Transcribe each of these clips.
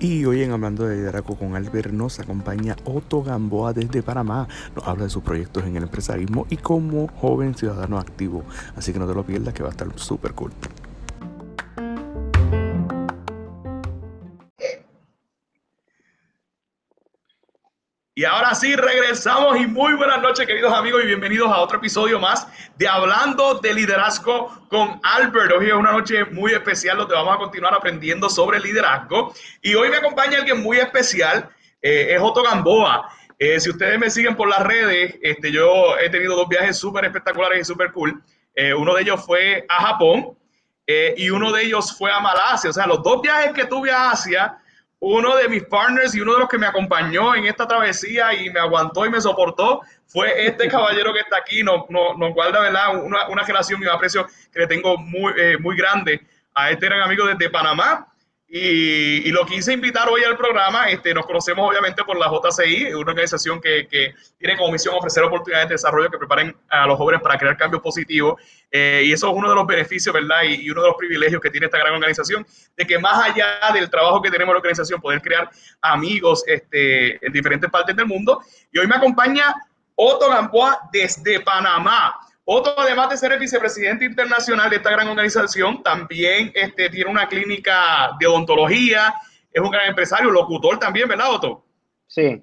Y hoy en Hablando de Liderazgo con Albert nos acompaña Otto Gamboa desde Panamá. Nos habla de sus proyectos en el empresarismo y como joven ciudadano activo. Así que no te lo pierdas que va a estar súper cool. Y ahora sí, regresamos y muy buenas noches, queridos amigos, y bienvenidos a otro episodio más de Hablando de Liderazgo con Albert. Hoy es una noche muy especial donde vamos a continuar aprendiendo sobre liderazgo. Y hoy me acompaña alguien muy especial, eh, es Otto Gamboa. Eh, si ustedes me siguen por las redes, este, yo he tenido dos viajes súper espectaculares y súper cool. Eh, uno de ellos fue a Japón y uno de ellos fue a Malasia. O sea, los dos viajes que tuve a Asia uno de mis partners y uno de los que me acompañó en esta travesía y me aguantó y me soportó fue este caballero que está aquí. Nos, nos, guarda ¿verdad? Una, una, relación y un aprecio que le tengo muy, eh, muy grande a este gran amigo desde Panamá. Y, y, lo quise invitar hoy al programa. Este, nos conocemos obviamente por la JCI, una organización que, que, tiene como misión ofrecer oportunidades de desarrollo que preparen a los jóvenes para crear cambios positivos. Eh, y eso es uno de los beneficios, ¿verdad? Y, y, uno de los privilegios que tiene esta gran organización, de que más allá del trabajo que tenemos en la organización, poder crear amigos este, en diferentes partes del mundo. Y hoy me acompaña Otto Gamboa desde Panamá. Otto, además de ser el vicepresidente internacional de esta gran organización, también este, tiene una clínica de odontología, es un gran empresario, locutor también, ¿verdad, Otto? Sí.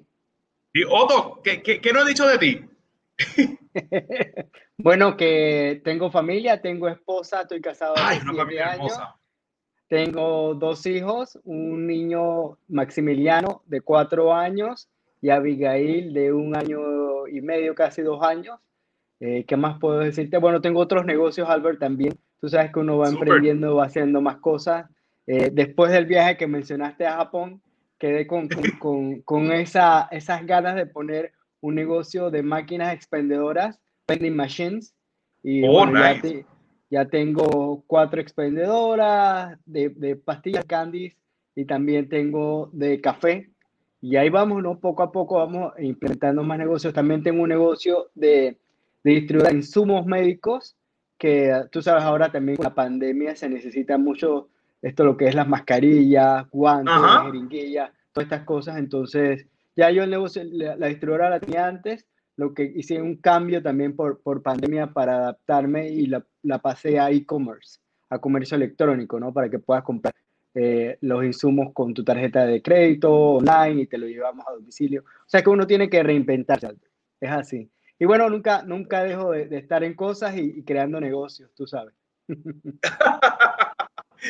Y Otto, ¿qué, qué, qué no he dicho de ti? bueno, que tengo familia, tengo esposa, estoy casado Ay, una familia años. Hermosa. Tengo dos hijos, un niño Maximiliano de cuatro años y Abigail de un año y medio, casi dos años. Eh, ¿Qué más puedo decirte? Bueno, tengo otros negocios, Albert, también. Tú sabes que uno va Super. emprendiendo, va haciendo más cosas. Eh, después del viaje que mencionaste a Japón, quedé con, con, con, con esa, esas ganas de poner un negocio de máquinas expendedoras, vending machines. Y oh, bueno, nice. ya, te, ya, tengo cuatro expendedoras de, de, pastillas, candies y también tengo de café. Y ahí vamos, ¿no? Poco a poco vamos implementando más negocios. También tengo un negocio de de distribuir insumos médicos, que tú sabes ahora también con la pandemia se necesita mucho esto lo que es las mascarillas, guantes, jeringuillas, todas estas cosas. Entonces, ya yo el negocio, la, la distribuidora la tenía antes, lo que hice un cambio también por, por pandemia para adaptarme y la, la pasé a e-commerce, a comercio electrónico, ¿no? Para que puedas comprar eh, los insumos con tu tarjeta de crédito online y te lo llevamos a domicilio. O sea que uno tiene que reinventarse, es así. Y bueno, nunca, nunca dejo de, de estar en cosas y, y, creando negocios, tú sabes.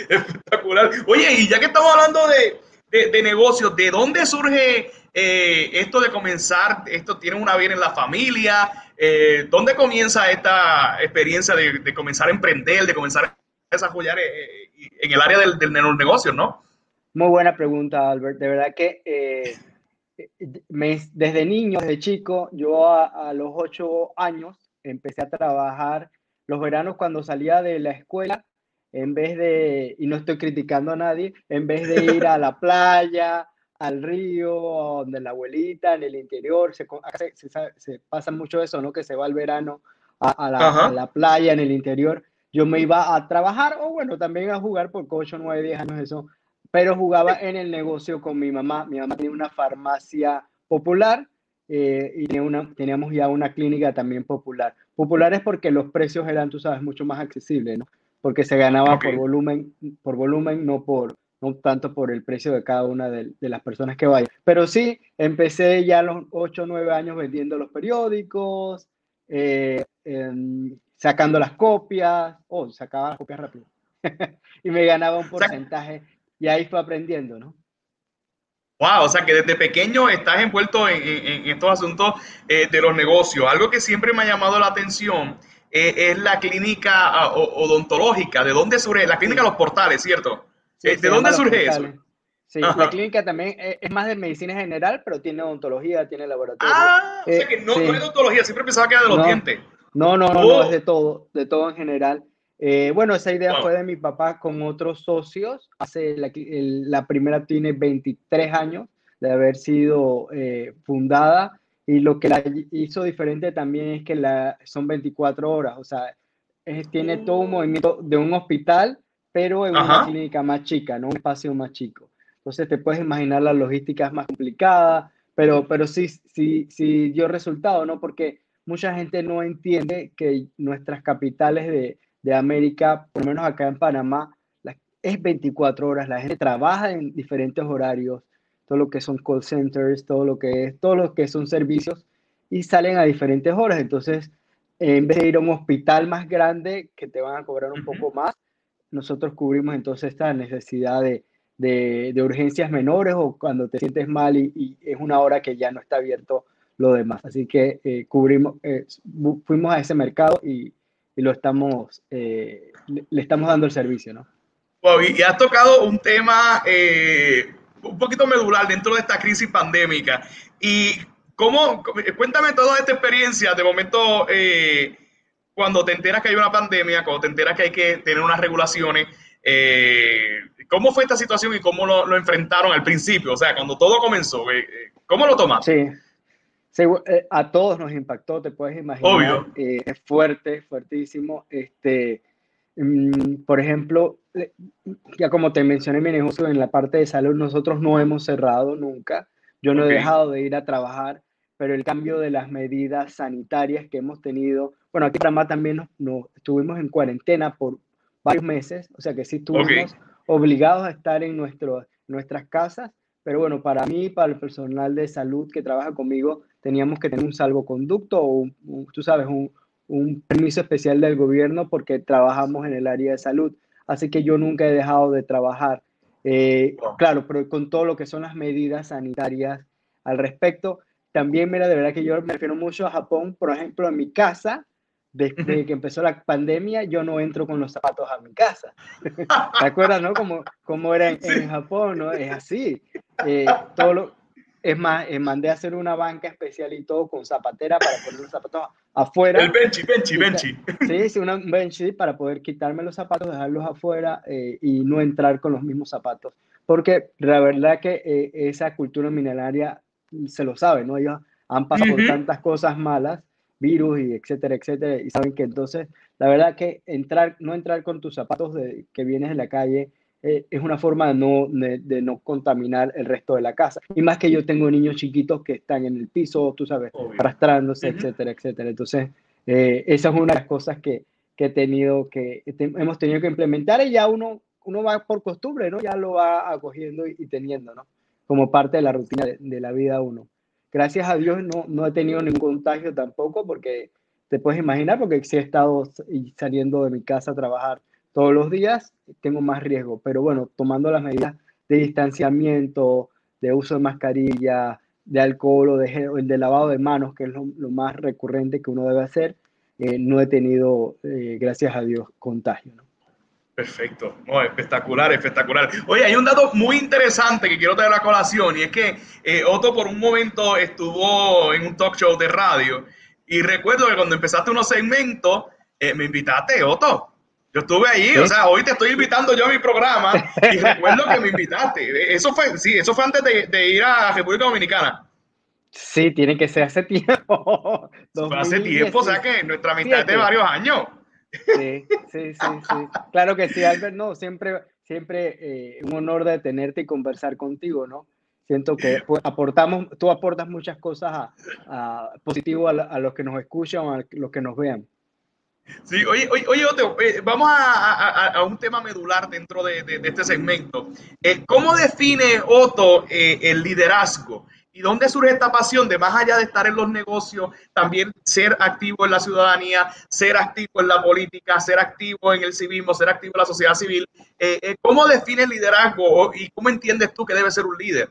Espectacular. Oye, y ya que estamos hablando de, de, de negocios, ¿de dónde surge eh, esto de comenzar? Esto tiene una vida en la familia. Eh, ¿Dónde comienza esta experiencia de, de, comenzar a emprender, de comenzar a desarrollar eh, en el área del, del negocio, no? Muy buena pregunta, Albert. De verdad que eh, me, desde niño, desde chico, yo a, a, los ocho años empecé a trabajar los veranos cuando salía de la escuela, en vez de, y no estoy criticando a nadie, en vez de ir a la playa, al río, donde la abuelita, en el interior, se, se, se, pasa mucho eso, ¿no? Que se va al verano a, a, la, a, la, playa, en el interior. Yo me iba a trabajar o bueno, también a jugar por 8, 9, 10 años eso pero jugaba en el negocio con mi mamá. Mi mamá tenía una farmacia popular eh, y tenía una, teníamos ya una clínica también popular. Popular es porque los precios eran, tú sabes, mucho más accesibles, ¿no? Porque se ganaba okay. por volumen, por volumen, no por no tanto por el precio de cada una de, de las personas que vayan. Pero sí, empecé ya a los 8 o 9 años vendiendo los periódicos, eh, eh, sacando las copias, oh, sacaba las copias rápido. y me ganaba un porcentaje y ahí fue aprendiendo, ¿no? Wow, o sea que desde pequeño estás envuelto en, en, en estos asuntos eh, de los negocios. Algo que siempre me ha llamado la atención eh, es la clínica uh, odontológica. ¿De dónde surge? La clínica Los Portales, ¿cierto? Sí, ¿De dónde surge eso? Sí, Ajá. la clínica también es más de medicina general, pero tiene odontología, tiene laboratorio. Ah, eh, o sea que no, sí. no, es odontología, siempre pensaba que era de los no, dientes. No, no, no, oh. no, es de todo, de todo en general. Eh, bueno, esa idea wow. fue de mi papá con otros socios. Hace la, el, la primera tiene 23 años de haber sido eh, fundada y lo que la hizo diferente también es que la, son 24 horas. O sea, tiene todo un movimiento de un hospital, pero en una clínica más chica, ¿no? Un espacio más chico. Entonces te puedes imaginar la logística es más complicada, pero, pero sí, sí, sí dio resultado, ¿no? Porque mucha gente no entiende que nuestras capitales de, de América, por lo menos acá en Panamá, es 24 horas. La gente trabaja en diferentes horarios, todo lo que son call centers, todo lo que es, todo lo que son servicios y salen a diferentes horas. Entonces, en vez de ir a un hospital más grande que te van a cobrar un poco más, nosotros cubrimos entonces esta necesidad de, de, urgencias menores o cuando te sientes mal y, es una hora que ya no está abierto lo demás. Así que eh, cubrimos, eh, fuimos a ese mercado y, y lo estamos, eh, le, estamos dando el servicio, ¿no? y has tocado un tema un poquito medular dentro de esta crisis pandémica. Y cómo, cuéntame toda esta experiencia de momento cuando te enteras que hay una pandemia, cuando te enteras que hay que tener unas regulaciones. Eh, ¿Cómo fue esta situación y cómo lo, enfrentaron al principio? O sea, cuando todo comenzó, eh, eh, ¿cómo lo tomaste? Sí, eh, a todos nos impactó, te puedes imaginar. Obvio. es fuerte, fuertísimo. Este, mm, por ejemplo, ya como te mencioné, mi negocio en la parte de salud, nosotros no hemos cerrado nunca. Yo no he dejado de ir a trabajar, pero el cambio de las medidas sanitarias que hemos tenido, bueno, aquí en Panamá también nos, estuvimos en cuarentena por varios meses, o sea que sí estuvimos obligados a estar en nuestro, nuestras casas, pero bueno, para mí, para el personal de salud que trabaja conmigo, teníamos que tener un salvoconducto o, tú sabes, un, un permiso especial del gobierno porque trabajamos en el área de salud. Así que yo nunca he dejado de trabajar. Eh, claro, pero con todo lo que son las medidas sanitarias al respecto. También, mira, de verdad que yo me refiero mucho a Japón. Por ejemplo, en mi casa, desde que empezó la pandemia, yo no entro con los zapatos a mi casa. ¿Te acuerdas, no? Como, como era en, Japón, ¿no? Es así. Eh, todo lo, es más, eh, mandé a hacer una banca especial y todo con zapatera para poner los zapatos afuera. El benchy, benchy, benchy. Sí, sí, un benchy para poder quitarme los zapatos, dejarlos afuera eh, y no entrar con los mismos zapatos. Porque la verdad que esa cultura mineraria se lo sabe, ¿no? Ellos han pasado por tantas cosas malas virus y etcétera, etcétera, y saben que entonces, la verdad que entrar, no entrar con tus zapatos de, que vienes de la calle eh, es una forma de no, de, no contaminar el resto de la casa. Y más que yo tengo niños chiquitos que están en el piso, tú sabes, arrastrándose, etcétera, etcétera. Entonces, eh, esa es una de las cosas que, que he tenido que, hemos tenido que implementar y ya uno, uno va por costumbre, ¿no? Ya lo va acogiendo y, teniendo, ¿no? Como parte de la rutina de, de la vida uno. Gracias a Dios no, no he tenido ningún contagio tampoco porque te puedes imaginar, porque si he estado saliendo de mi casa a trabajar todos los días, tengo más riesgo. Pero bueno, tomando las medidas de distanciamiento, de uso de mascarilla, de alcohol o de, el de lavado de manos, que es lo, más recurrente que uno debe hacer, eh, no he tenido, eh, gracias a Dios, contagio. Perfecto, espectacular, espectacular. Oye, hay un dato muy interesante que quiero traer a la colación y es que eh, Otto por un momento estuvo en un talk show de radio y recuerdo que cuando empezaste unos segmentos me invitaste, Otto. Yo estuve ahí, o sea, hoy te estoy invitando yo a mi programa y recuerdo que me invitaste. Eso fue, sí, eso fue antes de, ir a República Dominicana. Sí, tiene que ser hace tiempo. Fue hace tiempo, o sea que nuestra amistad es de varios años. Sí, sí, sí, sí. Claro que sí, Albert, no, siempre, siempre eh, un honor de tenerte y conversar contigo, ¿no? Siento que pues, aportamos, tú aportas muchas cosas a, positivo a, los que nos escuchan, a los que nos vean. Sí, oye, oye, oye eh, vamos a, a, un tema medular dentro de, de, este segmento. Eh, ¿Cómo define Otto el liderazgo? ¿Y dónde surge esta pasión de más allá de estar en los negocios, también ser activo en la ciudadanía, ser activo en la política, ser activo en el civismo, ser activo en la sociedad civil? Eh, eh, ¿Cómo defines liderazgo y cómo entiendes tú que debe ser un líder?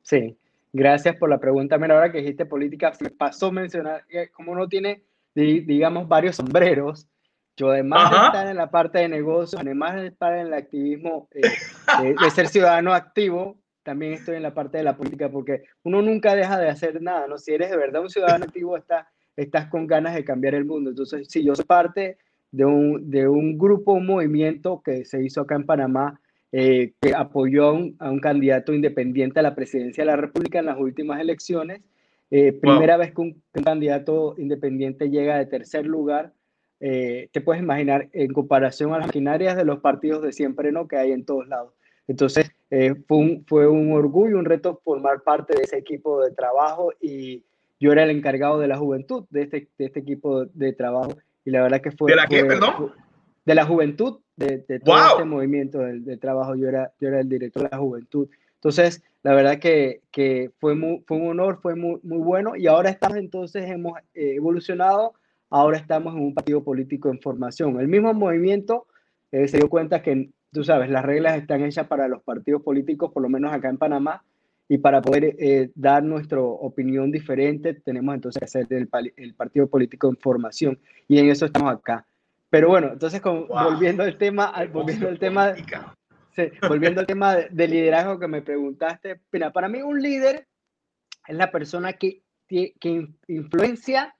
Sí, gracias por la pregunta. Mira, ahora que dijiste política, pasó mencionar, como uno tiene, digamos, varios sombreros, yo además de estar en la parte de negocios, además de estar en el activismo, eh, de ser ciudadano activo, también estoy en la parte de la política, porque uno nunca deja de hacer nada, ¿no? Si eres de verdad un ciudadano activo, estás, estás con ganas de cambiar el mundo. Entonces, sí, yo soy parte de un, de un grupo, un movimiento que se hizo acá en Panamá, eh, que apoyó a un, a un, candidato independiente a la presidencia de la República en las últimas elecciones. Eh, primera vez que un, candidato independiente llega de tercer lugar eh, te puedes imaginar, en comparación a las maquinarias de los partidos de siempre, ¿no? Que hay en todos lados. Entonces, eh, fue, un, fue un orgullo, un reto formar parte de ese equipo de trabajo y yo era el encargado de la juventud de este, de este equipo de, trabajo y la verdad que fue... ¿De la qué, perdón? de la juventud, de, todo este movimiento de, trabajo, yo era, yo era el director de la juventud. Entonces, la verdad que, que fue, muy, fue un honor, fue muy, muy bueno y ahora estamos entonces, hemos eh, evolucionado, ahora estamos en un partido político en formación. El mismo movimiento eh, se dio cuenta que, tú sabes, las reglas están hechas para los partidos políticos, por lo menos acá en Panamá, y para poder eh, dar nuestra opinión diferente, tenemos entonces que hacer el, el, partido político en formación y en eso estamos acá. Pero bueno, entonces volviendo al tema, volviendo al tema, volviendo al tema de, liderazgo que me preguntaste, para mí un líder es la persona que, que influencia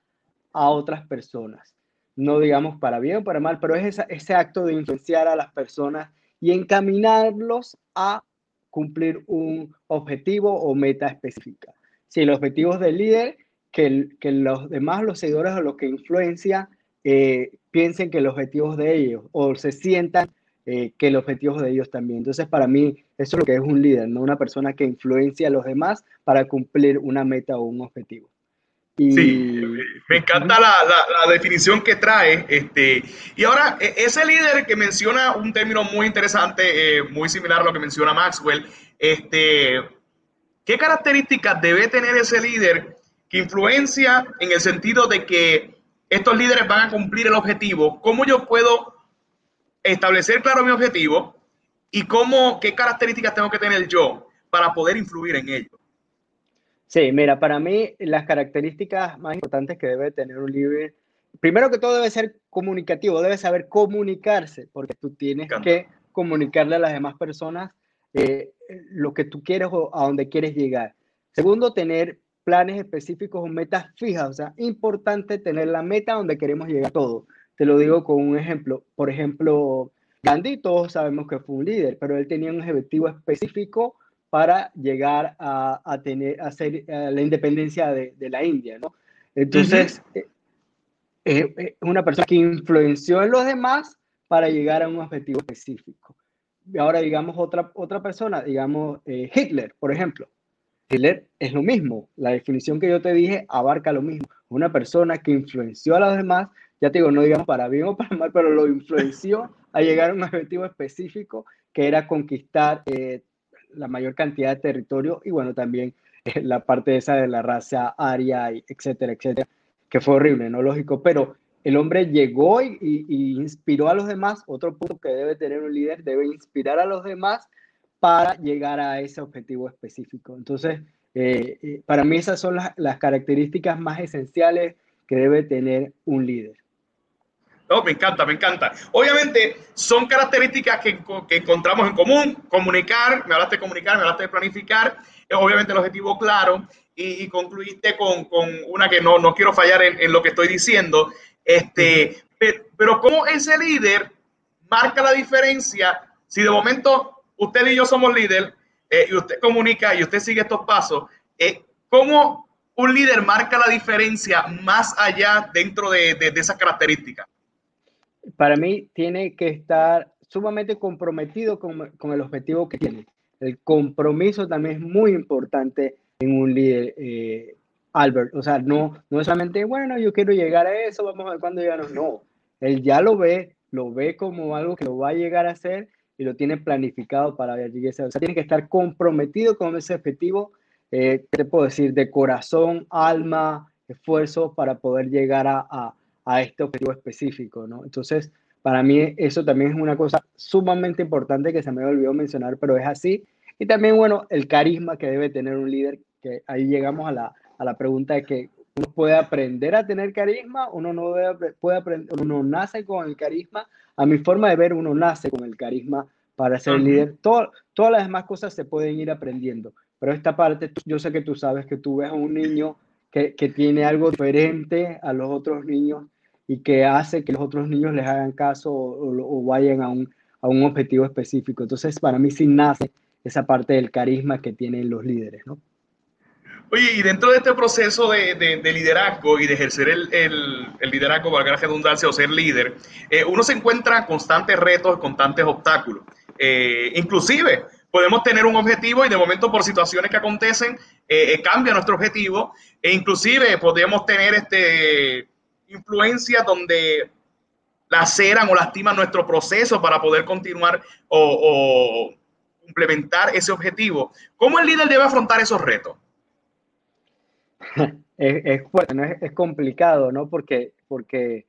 a otras personas. No digamos para bien o para mal, pero es ese acto de influenciar a las personas y encaminarlos a cumplir un objetivo o meta específica. Si el objetivo del líder, que, que los demás, los seguidores o los que influencia, eh, piensen que el objetivo es de ellos o se sientan eh, que el objetivo de ellos también. Entonces, para mí, eso es lo que es un líder, no una persona que influencia a los demás para cumplir una meta o un objetivo. Sí, me encanta la, la, definición que trae. Este, y ahora, e, ese líder que menciona un término muy interesante, eh, muy similar a lo que menciona Maxwell, este, ¿qué características debe tener ese líder que influencia en el sentido de que estos líderes van a cumplir el objetivo? ¿Cómo yo puedo establecer claro mi objetivo y cómo, qué características tengo que tener yo para poder influir en ello? Sí, mira, para mí las características más importantes que debe tener un líder, primero que todo debe ser comunicativo, debe saber comunicarse, porque tú tienes que comunicarle a las demás personas eh, lo que tú quieres o a dónde quieres llegar. Segundo, tener planes específicos o metas fijas, o sea, importante tener la meta donde queremos llegar todo. Te lo digo con un ejemplo. Por ejemplo, Gandhi, todos sabemos que fue un líder, pero él tenía un objetivo específico para llegar a, a tener, a hacer eh, la independencia de, de, la India, ¿no? Entonces, es eh, eh, una persona que influenció en los demás para llegar a un objetivo específico. Y ahora, digamos, otra, otra persona, digamos, Hitler, por ejemplo. Hitler es lo mismo. La definición que yo te dije abarca lo mismo. Una persona que influenció a los demás, ya te digo, no digamos para bien o para mal, pero lo influenció a llegar a un objetivo específico que era conquistar la mayor cantidad de territorio y bueno, también eh, la parte esa de la raza aria, etcétera, etcétera, que fue horrible, ¿no? Lógico, pero el hombre llegó y, inspiró a los demás. Otro punto que debe tener un líder, debe inspirar a los demás para llegar a ese objetivo específico. Entonces, eh, eh, para mí esas son las, las características más esenciales que debe tener un líder. Oh, me encanta, me encanta. Obviamente son características que, encontramos en común. Comunicar, me hablaste de comunicar, me hablaste de planificar, es obviamente el objetivo claro. Y, concluiste con, una que no, no quiero fallar en, lo que estoy diciendo. Este, pero cómo ese líder marca la diferencia si de momento usted y yo somos líder eh, y usted comunica y usted sigue estos pasos, eh, ¿cómo un líder marca la diferencia más allá dentro de, de, de esas características? Para mí tiene que estar sumamente comprometido con, el objetivo que tiene. El compromiso también es muy importante en un líder, eh, Albert. O sea, no, no es solamente, bueno, yo quiero llegar a eso, vamos a ver cuándo llegamos. No, él ya lo ve, lo ve como algo que lo va a llegar a hacer y lo tiene planificado para llegar a O sea, tiene que estar comprometido con ese objetivo, eh, te puedo decir? De corazón, alma, esfuerzo para poder llegar a a este objetivo específico, ¿no? Entonces, para mí eso también es una cosa sumamente importante que se me olvidó mencionar, pero es así. Y también, bueno, el carisma que debe tener un líder, que ahí llegamos a la, a la pregunta de que uno puede aprender a tener carisma, uno no debe, puede aprender, uno nace con el carisma. A mi forma de ver, uno nace con el carisma para ser líder. Todo, todas las demás cosas se pueden ir aprendiendo, pero esta parte, yo sé que tú sabes que tú ves a un niño que, tiene algo diferente a los otros niños y que hace que los otros niños les hagan caso o, vayan a un, a un, objetivo específico. Entonces, para mí sí nace esa parte del carisma que tienen los líderes, ¿no? Oye, y dentro de este proceso de, de, liderazgo y de ejercer el, el, el liderazgo, valga la redundancia, o ser líder, eh, uno se encuentra constantes retos, constantes obstáculos. Eh, inclusive, podemos tener un objetivo y de momento por situaciones que acontecen, eh, cambia nuestro objetivo e inclusive podemos tener este, influencias donde laceran o lastiman nuestro proceso para poder continuar o, o implementar ese objetivo. ¿Cómo el líder debe afrontar esos retos? es, es, es, complicado, ¿no? Porque, porque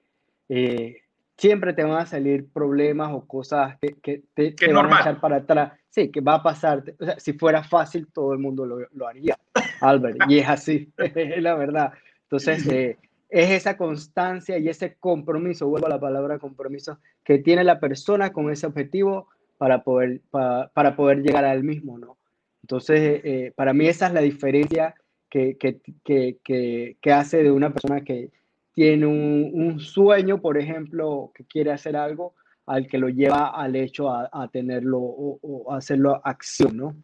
eh, siempre te van a salir problemas o cosas que, que te, te van a echar para atrás. Sí, que va a pasar. O sea, si fuera fácil, todo el mundo lo, lo haría, Albert. Y es así, es la verdad. Entonces, eh, es esa constancia y ese compromiso, vuelvo a la palabra compromiso, que tiene la persona con ese objetivo para poder, para, para poder llegar al mismo, ¿no? Entonces, eh, para mí esa es la diferencia que, que, que, que, hace de una persona que tiene un, un, sueño, por ejemplo, que quiere hacer algo, al que lo lleva al hecho a, a tenerlo o, o, hacerlo acción, ¿no?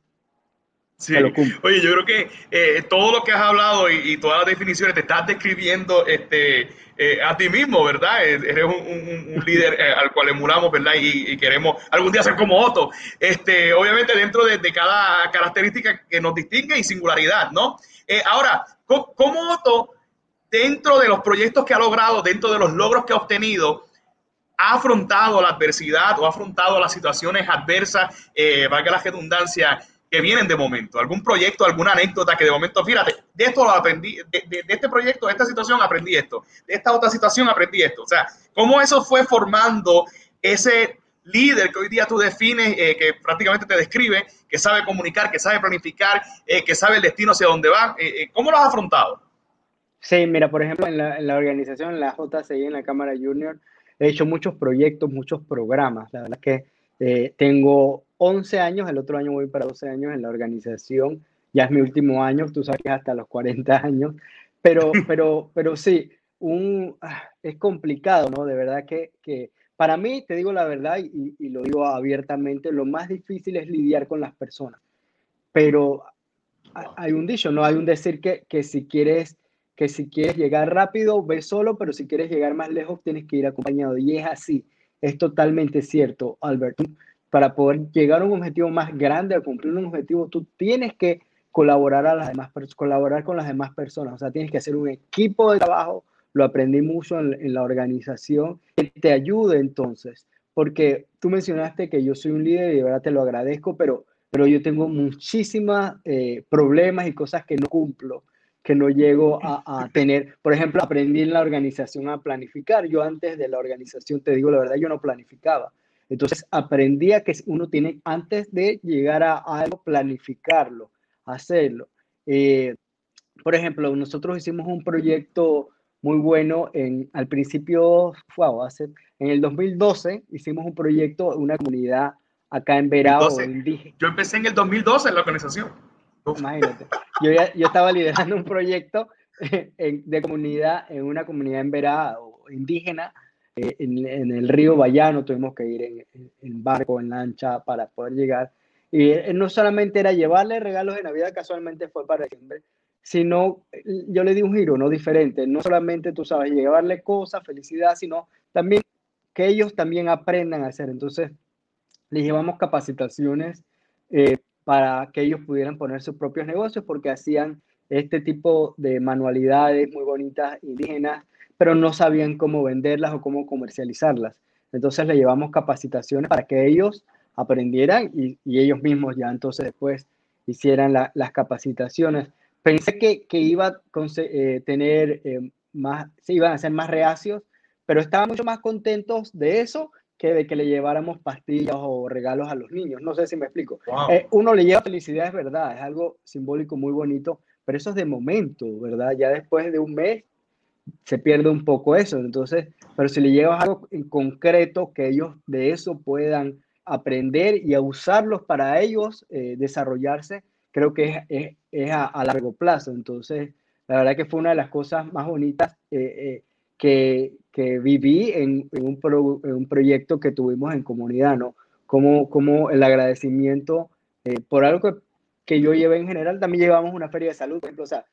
Sí. Oye, yo creo que eh, todo lo que has hablado y, y, todas las definiciones te estás describiendo este, eh, a ti mismo, ¿verdad? Eres un, un, un líder eh, al cual emulamos, ¿verdad? Y, y, queremos algún día ser como Otto. Este, obviamente dentro de, de, cada característica que nos distingue y singularidad, ¿no? Eh, ahora, ¿cómo, Otto, dentro de los proyectos que ha logrado, dentro de los logros que ha obtenido, ha afrontado la adversidad o ha afrontado las situaciones adversas, eh, valga la redundancia, que vienen de momento? ¿Algún proyecto, alguna anécdota que de momento, fíjate, de esto lo aprendí, de, de, de, este proyecto, de esta situación aprendí esto, de esta otra situación aprendí esto? O sea, ¿cómo eso fue formando ese líder que hoy día tú defines, eh, que prácticamente te describe, que sabe comunicar, que sabe planificar, eh, que sabe el destino hacia dónde va. Eh, eh, ¿Cómo lo has afrontado? Sí, mira, por ejemplo, en la, en la, organización, la JCI, en la Cámara Junior, he hecho muchos proyectos, muchos programas. La verdad es que eh, tengo 11 años, el otro año voy para 12 años en la organización. Ya es mi último año, tú sabes que hasta los 40 años. Pero, pero, pero sí, un, ah, es complicado, ¿no? De verdad que, que para mí, te digo la verdad y, y, lo digo abiertamente, lo más difícil es lidiar con las personas. Pero hay un dicho, ¿no? Hay un decir que, que si quieres que si quieres llegar rápido, ve solo, pero si quieres llegar más lejos, tienes que ir acompañado. Y es así, es totalmente cierto, Alberto. Para poder llegar a un objetivo más grande, a cumplir un objetivo, tú tienes que colaborar, a las demás, colaborar con las demás personas. O sea, tienes que hacer un equipo de trabajo, lo aprendí mucho en, en, la organización, que te ayude entonces, porque tú mencionaste que yo soy un líder y de verdad te lo agradezco, pero, pero yo tengo muchísimos eh, problemas y cosas que no cumplo, que no llego a, a, tener. Por ejemplo, aprendí en la organización a planificar. Yo antes de la organización, te digo la verdad, yo no planificaba. Entonces aprendí a que uno tiene, antes de llegar a, algo, planificarlo, hacerlo. Eh, por ejemplo, nosotros hicimos un proyecto muy bueno. En, al principio, wow, hace, en el 2012 hicimos un proyecto, una comunidad acá en Verao. Yo empecé en el 2012 en la organización. Imagínate. Yo, ya, yo estaba liderando un proyecto en, de comunidad, en una comunidad en Verao indígena, eh, en, en, el río Bayano. Tuvimos que ir en, en, barco, en lancha para poder llegar. Y eh, no solamente era llevarle regalos de Navidad, casualmente fue para diciembre, sino yo le di un giro, ¿no? Diferente. No solamente, tú sabes, llevarle cosas, felicidad, sino también que ellos también aprendan a hacer. Entonces, les llevamos capacitaciones eh, para que ellos pudieran poner sus propios negocios porque hacían este tipo de manualidades muy bonitas, indígenas, pero no sabían cómo venderlas o cómo comercializarlas. Entonces, les llevamos capacitaciones para que ellos aprendieran y, ellos mismos ya entonces después hicieran la, las capacitaciones pensé que, que iba a eh, tener eh, más, se iban a ser más reacios, pero estaban mucho más contentos de eso que de que le lleváramos pastillas o regalos a los niños. No sé si me explico. Wow. Eh, uno le lleva felicidad, es verdad, es algo simbólico muy bonito, pero eso es de momento, ¿verdad? Ya después de un mes se pierde un poco eso. Entonces, pero si le llevas algo en concreto que ellos de eso puedan aprender y a usarlos para ellos eh, desarrollarse, creo que es, es, es a, a, largo plazo. Entonces, la verdad que fue una de las cosas más bonitas eh, eh, que, que, viví en, en, un pro, en, un proyecto que tuvimos en comunidad, ¿no? Como, como el agradecimiento eh, por algo que, que, yo llevé en general. También llevamos una feria de salud, por ejemplo, o sea,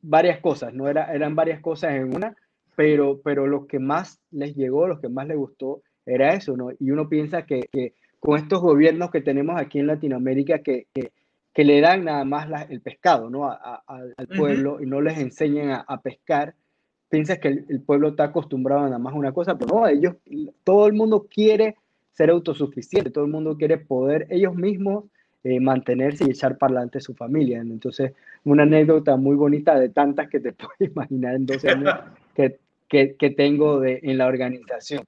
varias cosas, no era, eran varias cosas en una, pero, pero lo que más les llegó, lo que más les gustó, era eso, ¿no? Y uno piensa que, que con estos gobiernos que tenemos aquí en Latinoamérica que, que, que le dan nada más el pescado, ¿no? A, al pueblo y no les enseñan a, pescar, piensas que el, pueblo está acostumbrado a nada más una cosa, pero no, ellos, todo el mundo quiere ser autosuficiente, todo el mundo quiere poder ellos mismos eh, mantenerse y echar para adelante su familia. Entonces, una anécdota muy bonita de tantas que te puedes imaginar en 12 años que, que, que tengo de, en la organización.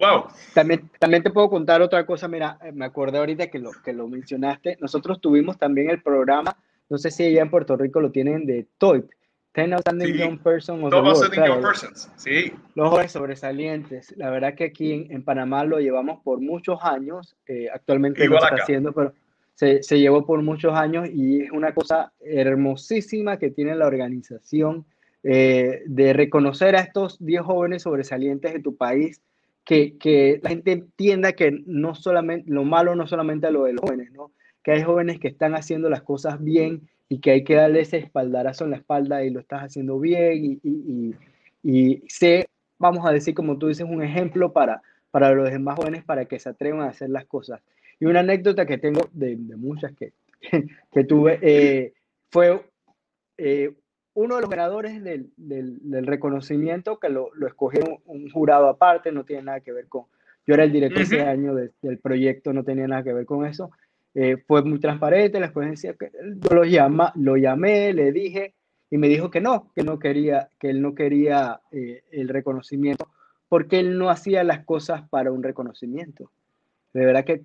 Wow. También, también te puedo contar otra cosa, mira, eh, me acordé ahorita que lo, que lo mencionaste, nosotros tuvimos también el programa, no sé si allá en Puerto Rico lo tienen de TOIP, Ten Outstanding Young Persons Persons, sí. Los jóvenes sobresalientes. La verdad que aquí en, Panamá lo llevamos por muchos años. Eh, actualmente lo está haciendo, pero se, se, llevó por muchos años y es una cosa hermosísima que tiene la organización eh, de reconocer a estos 10 jóvenes sobresalientes de tu país. Que, que, la gente entienda que no solamente lo malo no solamente a lo de los jóvenes, ¿no? que hay jóvenes que están haciendo las cosas bien y que hay que darle ese espaldarazo en la espalda y lo estás haciendo bien y, y, y, sé, vamos a decir, como tú dices, un ejemplo para, para los demás jóvenes para que se atrevan a hacer las cosas. Y una anécdota que tengo de, de muchas que, que tuve eh, fue eh, uno de los ganadores del, del, del reconocimiento que lo, lo escogió un, jurado aparte, no tiene nada que ver con, yo era el director ese año del proyecto, no tenía nada que ver con eso. Eh, fue muy transparente, después decía que yo lo, llama, lo llamé, le dije y me dijo que no, que no quería, que él no quería eh, el reconocimiento porque él no hacía las cosas para un reconocimiento. De verdad que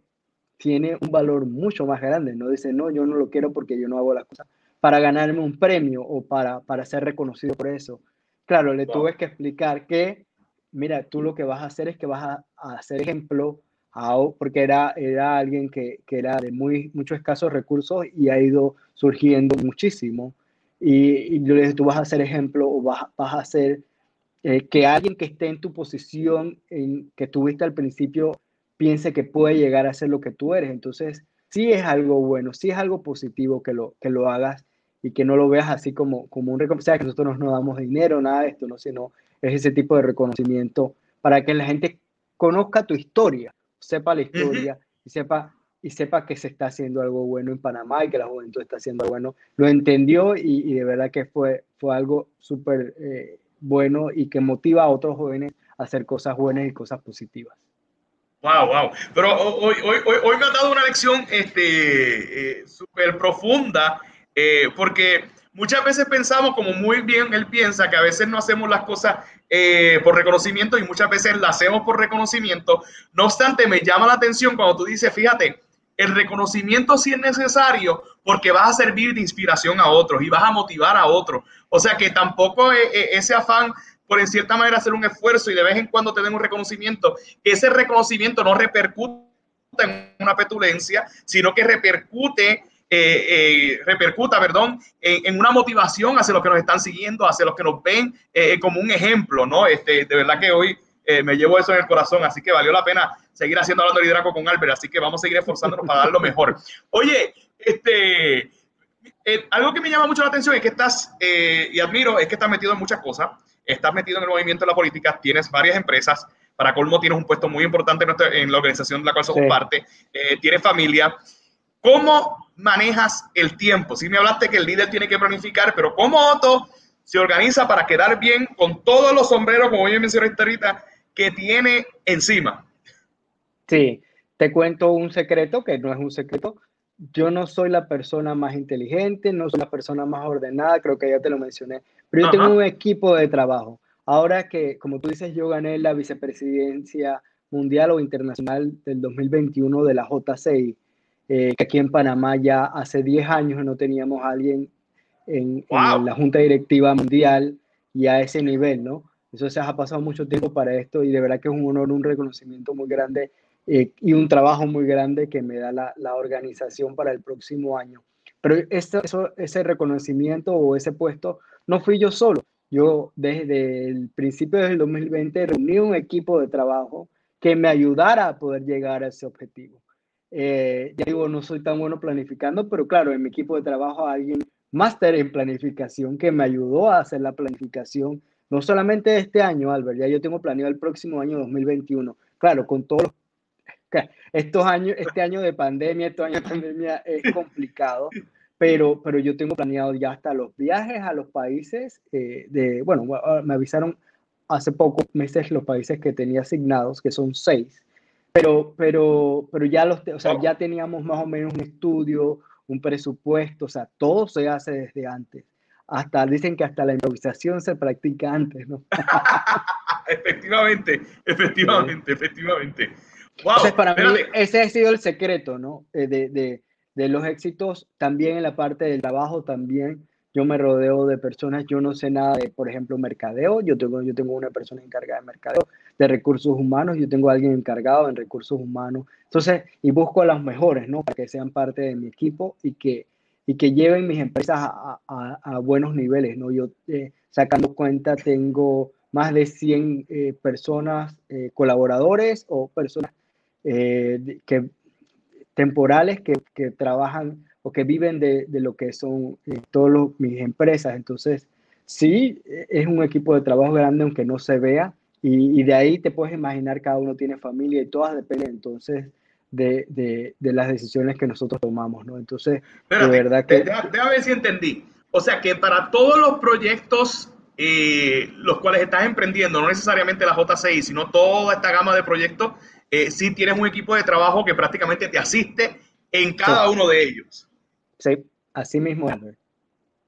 tiene un valor mucho más grande. No dice, no, yo no lo quiero porque yo no hago las cosas para ganarme un premio o para, para ser reconocido por eso. Claro, le tuve que explicar que, mira, tú lo que vas a hacer es que vas a, a hacer ejemplo porque era, era alguien que, que, era de muy, muchos escasos recursos y ha ido surgiendo muchísimo. Y, y yo le dije, tú vas a ser ejemplo o vas, vas a hacer eh, que alguien que esté en tu posición en, que tuviste al principio piense que puede llegar a ser lo que tú eres. Entonces, sí es algo bueno, sí es algo positivo que lo, que lo hagas y que no lo veas así como, como un reconocimiento, que nosotros no damos dinero, nada de esto, no, sino es ese tipo de reconocimiento para que la gente conozca tu historia sepa la historia y, sepa, y sepa que se está haciendo algo bueno en Panamá y que la juventud está haciendo algo bueno. Lo entendió y, de verdad que fue, fue algo súper eh, bueno y que motiva a otros jóvenes a hacer cosas buenas y cosas positivas. Wow, wow. Pero hoy, hoy, hoy, hoy me ha dado una lección este, eh, súper profunda eh, porque Muchas veces pensamos, como muy bien él piensa, que a veces no hacemos las cosas eh, por reconocimiento y muchas veces las hacemos por reconocimiento. No obstante, me llama la atención cuando tú dices, fíjate, el reconocimiento sí es necesario porque vas a servir de inspiración a otros y vas a motivar a otros. O sea que tampoco e, e, ese afán por en cierta manera hacer un esfuerzo y de vez en cuando te den un reconocimiento, que ese reconocimiento no repercute en una petulencia, sino que repercute eh, eh, repercuta, perdón, en, una motivación hacia los que nos están siguiendo, hacia los que nos ven eh, como un ejemplo, ¿no? Este, de verdad que hoy me llevo eso en el corazón, así que valió la pena seguir haciendo hablando de liderazgo con Albert, así que vamos a seguir esforzándonos para dar lo mejor. Oye, este, algo que me llama mucho la atención es que estás, y admiro, es que estás metido en muchas cosas, estás metido en el movimiento de la política, tienes varias empresas, para colmo tienes un puesto muy importante en, la organización de la cual somos parte, tienes familia, ¿Cómo manejas el tiempo? Si me hablaste que el líder tiene que planificar, pero ¿cómo Otto se organiza para quedar bien con todos los sombreros, como yo mencioné ahorita, que tiene encima? Sí, te cuento un secreto que no es un secreto. Yo no soy la persona más inteligente, no soy la persona más ordenada, creo que ya te lo mencioné, pero yo tengo un equipo de trabajo. Ahora que, como tú dices, yo gané la vicepresidencia mundial o internacional del 2021 de la JCI eh, que aquí en Panamá ya hace 10 años no teníamos a alguien en, la Junta Directiva Mundial y a ese nivel, ¿no? Eso se ha pasado mucho tiempo para esto y de verdad que es un honor, un reconocimiento muy grande eh, y un trabajo muy grande que me da la, la organización para el próximo año. Pero eso, ese reconocimiento o ese puesto no fui yo solo. Yo desde el principio del 2020 reuní un equipo de trabajo que me ayudara a poder llegar a ese objetivo. Eh, ya digo, no soy tan bueno planificando, pero claro, en mi equipo de trabajo alguien máster en planificación que me ayudó a hacer la planificación, no solamente este año, Albert, ya yo tengo planeado el próximo año 2021. Claro, con todos los estos años, este año de pandemia, este año de pandemia es complicado, pero, pero yo tengo planeado ya hasta los viajes a los países eh, de, bueno, me avisaron hace pocos meses los países que tenía asignados, que son seis, pero, pero, pero ya, los, o sea, ya teníamos más o menos un estudio, un presupuesto, o sea, todo se hace desde antes. Hasta dicen que hasta la improvisación se practica antes, ¿no? efectivamente, efectivamente, efectivamente. Entonces, para mí, ese ha sido el secreto, ¿no? Eh, de, de, de, los éxitos, también en la parte del trabajo, también yo me rodeo de personas, yo no sé nada de, por ejemplo, mercadeo, yo tengo, yo tengo una persona encargada de mercadeo, de recursos humanos, yo tengo a alguien encargado en recursos humanos, entonces, y busco a los mejores, ¿no? Para que sean parte de mi equipo y que, y que lleven mis empresas a, a, buenos niveles, ¿no? Yo, eh, sacando cuenta, tengo más de 100 eh, personas, eh, colaboradores o personas eh, que, temporales que, que, trabajan o que viven de, de lo que son eh, todas mis empresas. Entonces, sí, es un equipo de trabajo grande aunque no se vea y, y, de ahí te puedes imaginar, cada uno tiene familia y todas dependen entonces de, de, de las decisiones que nosotros tomamos, ¿no? Entonces, de verdad que... Déjame ver si entendí. O sea que para todos los proyectos eh, los cuales estás emprendiendo, no necesariamente la J6, sino toda esta gama de proyectos, eh, sí tienes un equipo de trabajo que prácticamente te asiste en cada uno de ellos. Sí, así mismo.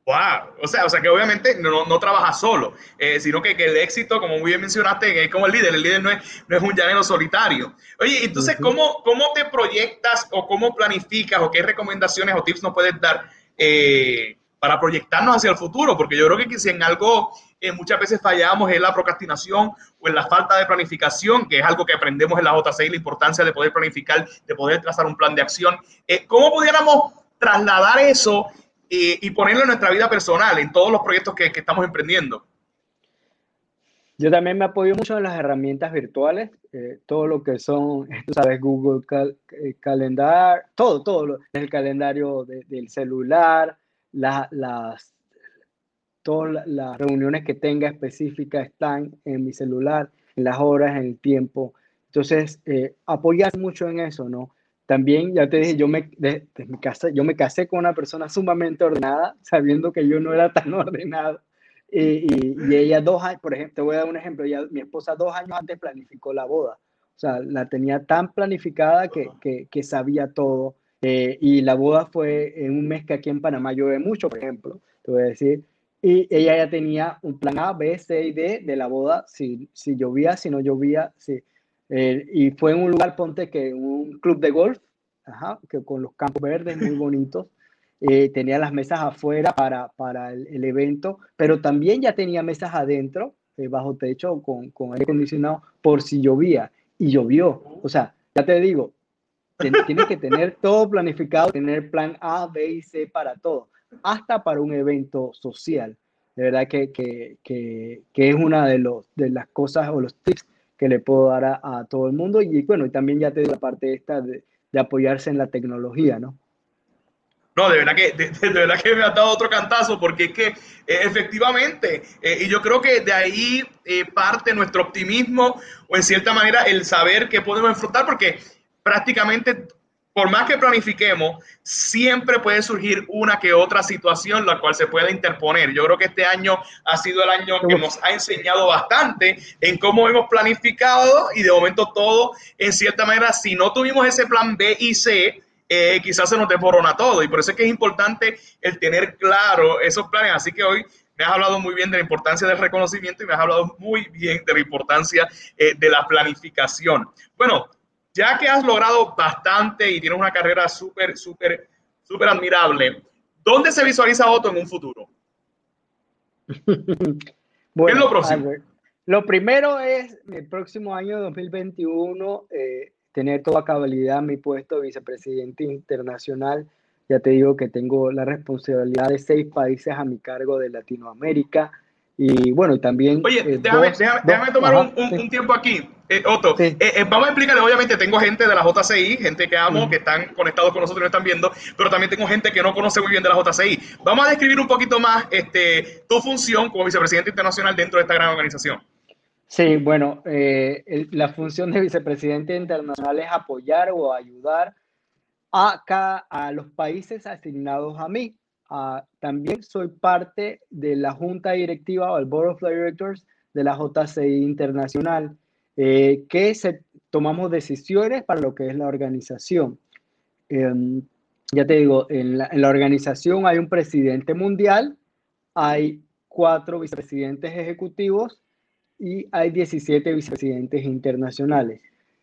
Wow, o sea, o sea que obviamente no, no trabajas solo, eh, sino que, que, el éxito, como muy bien mencionaste, es como el líder, el líder no es, no es un llanero solitario. Oye, entonces, ¿cómo, ¿cómo te proyectas o cómo planificas o qué recomendaciones o tips nos puedes dar eh, para proyectarnos hacia el futuro? Porque yo creo que si en algo eh, muchas veces fallamos en la procrastinación o en la falta de planificación, que es algo que aprendemos en la J6, la importancia de poder planificar, de poder trazar un plan de acción. Eh, ¿Cómo pudiéramos trasladar eso eh, y ponerlo en nuestra vida personal, en todos los proyectos que, estamos emprendiendo? Yo también me apoyo mucho en las herramientas virtuales, eh, todo lo que son, tú sabes, Google Cal Calendar, todo, todo, el calendario de, del celular, la, las todas las reuniones que tenga específicas están en mi celular, en las horas, en el tiempo. Entonces, eh, apoyar mucho en eso, ¿no? También, ya te dije, yo me, de, de mi casa, yo me casé con una persona sumamente ordenada, sabiendo que yo no era tan ordenado. Y, y, y, ella dos años, por ejemplo, te voy a dar un ejemplo, ella, mi esposa dos años antes planificó la boda. O sea, la tenía tan planificada que, que, que sabía todo. Eh, y la boda fue en un mes que aquí en Panamá llueve mucho, por ejemplo. Te voy a decir, y ella ya tenía un plan A, B, C y D de la boda, si, si llovía, si no llovía, sí. Eh, y fue en un lugar, ponte que un club de golf, que con los campos verdes muy bonitos. Eh, tenía las mesas afuera para, para el, evento, pero también ya tenía mesas adentro, eh, bajo techo, con, con aire acondicionado, por si llovía. Y llovió. O sea, ya te digo, tienes que tener todo planificado, tener plan A, B y C para todo hasta para un evento social. De verdad que, que, que, que es una de, los, de las cosas o los tips que le puedo dar a, todo el mundo. Y bueno, y también ya te la parte esta de, apoyarse en la tecnología, ¿no? No, de verdad que, de, de, verdad que me ha dado otro cantazo, porque es que eh, efectivamente, eh, y yo creo que de ahí eh, parte nuestro optimismo, o en cierta manera el saber que podemos enfrentar, porque prácticamente por más que planifiquemos, siempre puede surgir una que otra situación la cual se pueda interponer. Yo creo que este año ha sido el año que nos ha enseñado bastante en cómo hemos planificado y de momento todo, en cierta manera, si no tuvimos ese plan B y C, eh, quizás se nos desborona todo. Y por eso es que es importante el tener claro esos planes. Así que hoy me has hablado muy bien de la importancia del reconocimiento y me has hablado muy bien de la importancia eh, de la planificación. Bueno, ya que has logrado bastante y tienes una carrera súper, súper, súper admirable, ¿dónde se visualiza Otto en un futuro? bueno, ¿Qué es lo próximo? Lo primero es el próximo año 2021 eh, tener toda cabalidad mi puesto de vicepresidente internacional. Ya te digo que tengo la responsabilidad de seis países a mi cargo de Latinoamérica y bueno, también... Oye, eh, déjame, dos- déjame, dos- déjame tomar ajá, un, un- sí. un tiempo aquí. Eh, Otto, Sí. eh, eh, vamos a explicarle, obviamente tengo gente de la JCI, gente que amo, Ujú. que están conectados con nosotros y nos están viendo, pero también tengo gente que no conoce muy bien de la JCI. Vamos a describir un poquito más este, tu función como vicepresidente internacional dentro de esta gran organización. Sí, bueno, eh, el- la función de vicepresidente internacional es apoyar o ayudar a, cada- a los países asignados a mí. Ah, también soy parte de la junta directiva o el Board of Directors de la JCI Internacional, eh, que tomamos decisiones para lo que es la organización. Em, ya te digo, en la, en la organización hay un presidente mundial, hay cuatro vicepresidentes ejecutivos y hay 17 vicepresidentes internacionales.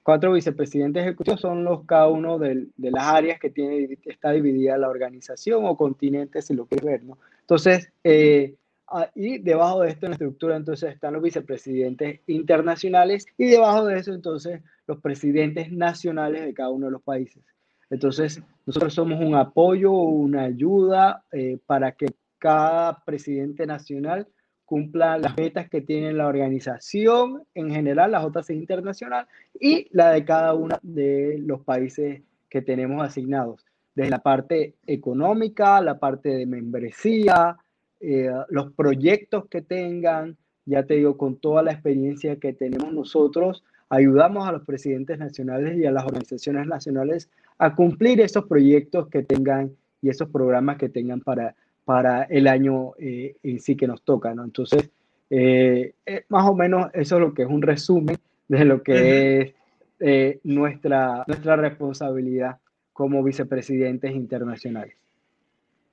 Cuatro vicepresidentes ejecutivos son los cada uno de las áreas que tiene, está dividida la organización o continentes, si lo quieres ver. Entonces, eh, ah, y debajo de esto en la estructura, entonces están los vicepresidentes internacionales y debajo de eso, entonces, los presidentes nacionales de cada uno de los países. Entonces, nosotros somos un apoyo, una ayuda eh, para que cada presidente nacional cumpla las metas que tiene la organización en general, la JCI internacional, y la de cada uno de los países que tenemos asignados, desde la parte económica, la parte de membresía, eh, los proyectos que tengan, ya te digo, con toda la experiencia que tenemos nosotros, ayudamos a los presidentes nacionales y a las organizaciones nacionales a cumplir esos proyectos que tengan y esos programas que tengan para, para el año eh, en sí que nos toca, ¿no? Entonces, eh, eh, más o menos eso es lo que es un resumen de lo que Ujú. es eh, nuestra, nuestra responsabilidad como vicepresidentes internacionales.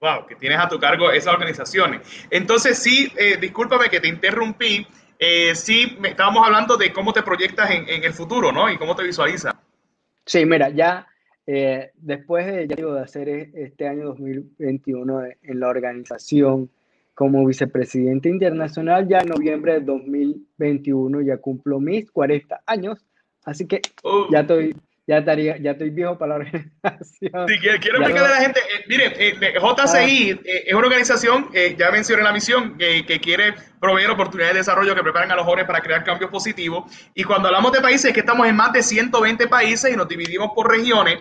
Wow, que tienes a tu cargo esas organizaciones. Entonces, sí, eh, discúlpame que te interrumpí. Eh, sí, me, estábamos hablando de cómo te proyectas en, en el futuro, ¿no? Y cómo te visualizas. Sí, mira, ya eh, después de, ya digo, de hacer e- este año 2021 en en la organización como vicepresidente internacional, ya en noviembre de 2021 ya cumplo mis 40 años, así que Uh, ya estoy, ya estaría, ya estoy viejo para la organización. Quiero, quiero explicarle no- a la gente, eh, miren, eh, JCI eh, es una organización, eh, ya mencioné la misión, que, quiere proveer oportunidades de desarrollo que preparan a los jóvenes para crear cambios positivos. Y cuando hablamos de países, es que estamos en más de 120 países y nos dividimos por regiones,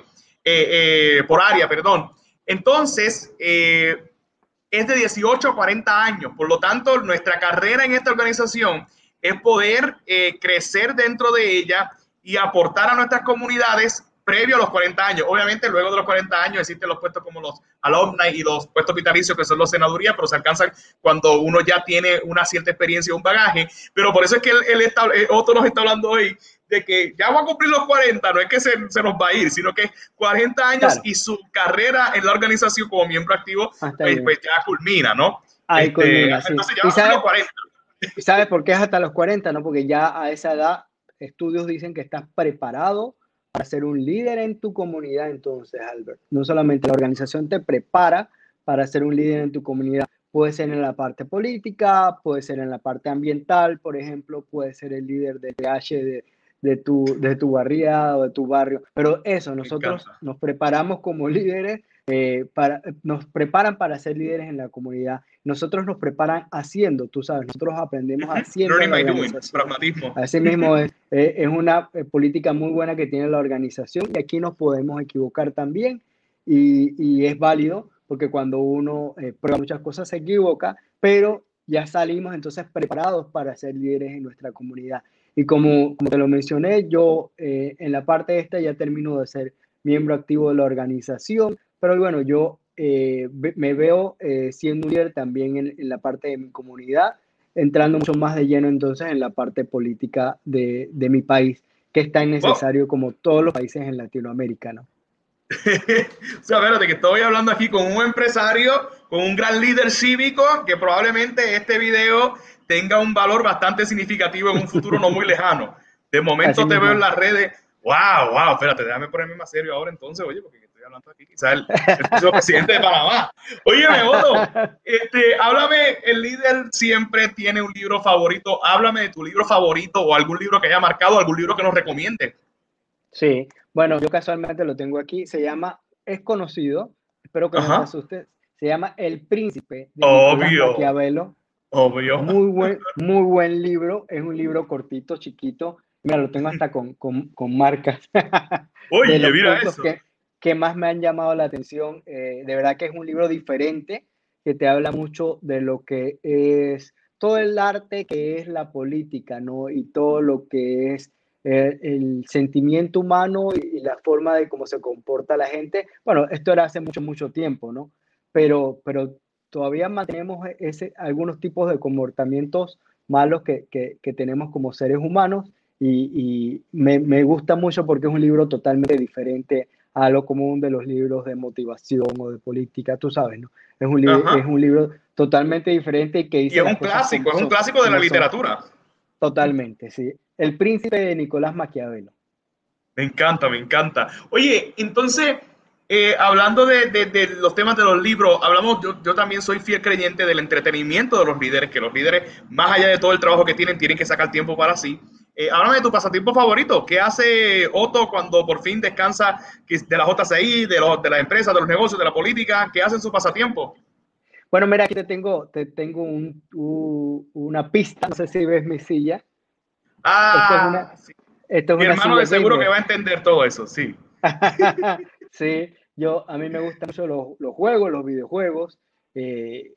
por área, perdón. Entonces, es de 18 a 40 años. Por lo tanto, nuestra carrera en esta organización es poder crecer dentro de ella y aportar a nuestras comunidades previo a los 40 años. Obviamente, luego de los 40 años existen los puestos como los alumni y los puestos vitalicios, que son los senadurías, pero se alcanzan cuando uno ya tiene una cierta experiencia un bagaje. Pero por eso es que él, él está, eh, Otto nos está hablando hoy de que ya va a cumplir los 40, no es que se, se nos va a ir, sino que 40 años Claro. y su carrera en la organización como miembro activo Ah, pues, pues ya culmina, ¿no? Ahí Este, culmina, sí. Entonces ya ¿Y va a los 40. ¿Y ¿Sabes por qué es hasta los 40? ¿no? Porque ya a esa edad estudios dicen que estás preparado para ser un líder en tu comunidad, entonces, Albert. No solamente la organización te prepara para ser un líder en tu comunidad, puede ser en la parte política, puede ser en la parte ambiental, por ejemplo, puede ser el líder de TH de, de tu, de tu barriada o de tu barrio. Pero eso, nosotros nos preparamos como líderes, eh, para, nos preparan para ser líderes en la comunidad. Nosotros nos preparan haciendo, tú sabes, nosotros aprendemos haciendo. Learning la by doing, organización. pragmatismo. Así mismo es, eh, es una eh, política muy buena que tiene la organización y aquí nos podemos equivocar también y, y es válido porque cuando uno eh, prueba muchas cosas se equivoca, pero ya salimos entonces preparados para ser líderes en nuestra comunidad. Y como, como te lo mencioné, yo eh, en la parte esta ya termino de ser miembro activo de la organización, pero bueno, yo eh, me veo eh, siendo un líder también en, en la parte de mi comunidad entrando mucho más de lleno entonces en la parte política de, de mi país, que es tan necesario como todos los países en Latinoamérica, ¿no? o sea, espérate, que estoy hablando aquí con un empresario, con un gran líder cívico, que probablemente este video tenga un valor bastante significativo en un futuro no muy lejano. De momento Así te mismo. veo en las redes. Wow, wow, espérate, déjame ponerme más serio ahora entonces, oye, porque estoy hablando aquí, quizás el, presidente de Panamá. Oye, Otto, este, háblame, el líder siempre tiene un libro favorito. Háblame de tu libro favorito o algún libro que haya marcado, algún libro que nos recomiende. Sí, bueno, yo casualmente lo tengo aquí, se llama, es conocido, espero que no Ajá. se asuste, se llama El Príncipe de Obvio. Maquiavelo. Obvio. Muy buen, muy buen libro. Es un libro cortito, chiquito. Mira, lo tengo hasta con, con, con marcas. Oye, mira eso. Que, que, más me han llamado la atención. Eh, de verdad que es un libro diferente que te habla mucho de lo que es todo el arte que es la política, ¿no? Y todo lo que es eh, el sentimiento humano y, la forma de cómo se comporta la gente. Bueno, esto era hace mucho, mucho tiempo, ¿no? Pero, pero todavía mantenemos ese, algunos tipos de comportamientos malos que, que, que tenemos como seres humanos y, y me, me, gusta mucho porque es un libro totalmente diferente a lo común de los libros de motivación o de política, tú sabes, ¿no? Es un, libro, es un libro totalmente diferente y que dice... Y es un clásico, es un clásico de la literatura. Totalmente, sí. El príncipe de Nicolás Maquiavelo. Me encanta, me encanta. Oye, entonces, eh, hablando de, de, de, los temas de los libros, hablamos, yo, yo, también soy fiel creyente del entretenimiento de los líderes, que los líderes, más allá de todo el trabajo que tienen, tienen que sacar tiempo para sí. Eh, háblame de tu pasatiempo favorito. ¿Qué hace Otto cuando por fin descansa de la JCI, de, los, de las empresas, de los negocios, de la política? ¿Qué hace en su pasatiempo? Bueno, mira, aquí te tengo, te tengo un, un, una pista. No sé si ves mi silla. Ah, esto es una, sí. esto es mi hermano de seguro que va a entender todo eso, sí. sí, yo, a mí me gustan mucho los, los juegos, los videojuegos. Eh,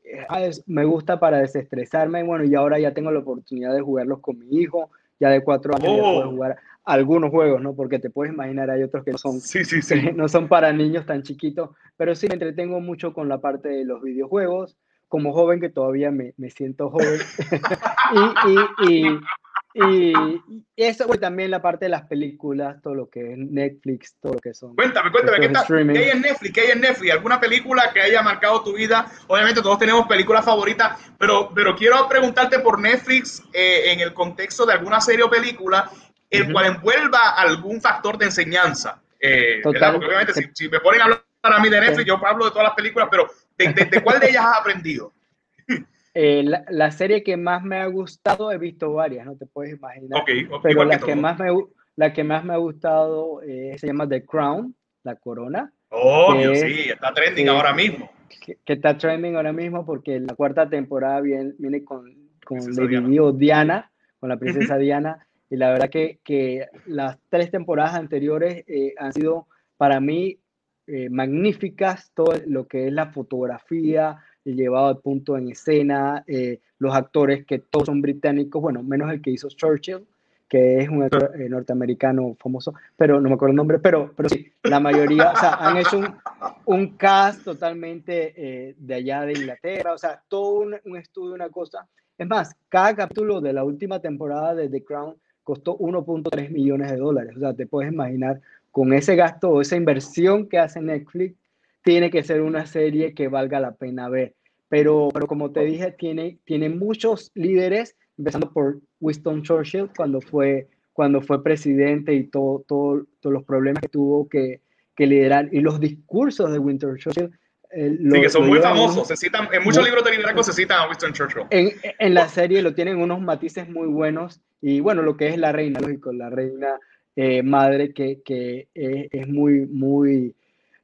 me gusta para desestresarme. Bueno, y ahora ya tengo la oportunidad de jugarlos con mi hijo ya de cuatro años oh. ya puedes jugar algunos juegos, ¿no? Porque te puedes imaginar, hay otros que no son, sí, sí, sí. no son para niños tan chiquitos, pero sí me entretengo mucho con la parte de los videojuegos, como joven que todavía me, me siento joven. y, y, y, y eso pues, también la parte de las películas, todo lo que es Netflix, todo lo que son. Cuéntame, cuéntame, ¿qué, está, ¿qué, hay en Netflix? ¿Qué hay en Netflix? ¿Alguna película que haya marcado tu vida? Obviamente todos tenemos películas favoritas, pero, pero quiero preguntarte por Netflix eh, en el contexto de alguna serie o película, el uh -huh. cual envuelva algún factor de enseñanza. Eh, Total. Porque obviamente si, si, me ponen a hablar a mí de Netflix, yo hablo de todas las películas, pero ¿de, de, de cuál de ellas has aprendido? Eh, la, la, serie que más me ha gustado, he visto varias, no te puedes imaginar. Okay, okay, pero la que, más me, la que más me ha gustado eh, se llama The Crown, La Corona. Oh, Dios, sí, está trending eh, ahora mismo. Que, que, está trending ahora mismo porque la cuarta temporada viene, viene con, con Lady Diana. Diana, con la princesa uh -huh. Diana. Y la verdad que, que las tres temporadas anteriores eh, han sido para mí magníficas, todo lo que es la fotografía, llevado al punto en escena, eh, los actores que todos son británicos, bueno, menos el que hizo Churchill, que es un actor eh, norteamericano famoso, pero no me acuerdo el nombre, pero, pero sí, la mayoría, o sea, han hecho un, un cast totalmente eh, de allá de Inglaterra, o sea, todo un, un, estudio, una cosa. Es más, cada capítulo de la última temporada de The Crown costó 1.3 millones de dólares, o sea, te puedes imaginar con ese gasto o esa inversión que hace Netflix, tiene que ser una serie que valga la pena ver. Pero, pero como te dije, tiene, tiene muchos líderes, empezando por Winston Churchill cuando fue, cuando fue presidente y todo, todo, todos los problemas que tuvo que, que liderar y los discursos de Winston Churchill. Eh, lo, sí, que son muy famosos. Se citan, en muchos muy, libros de liderazgo se citan a Winston Churchill. En, en, la serie lo tienen unos matices muy buenos. Y bueno, lo que es la reina, lógico, la reina eh, madre que, que eh, es muy, muy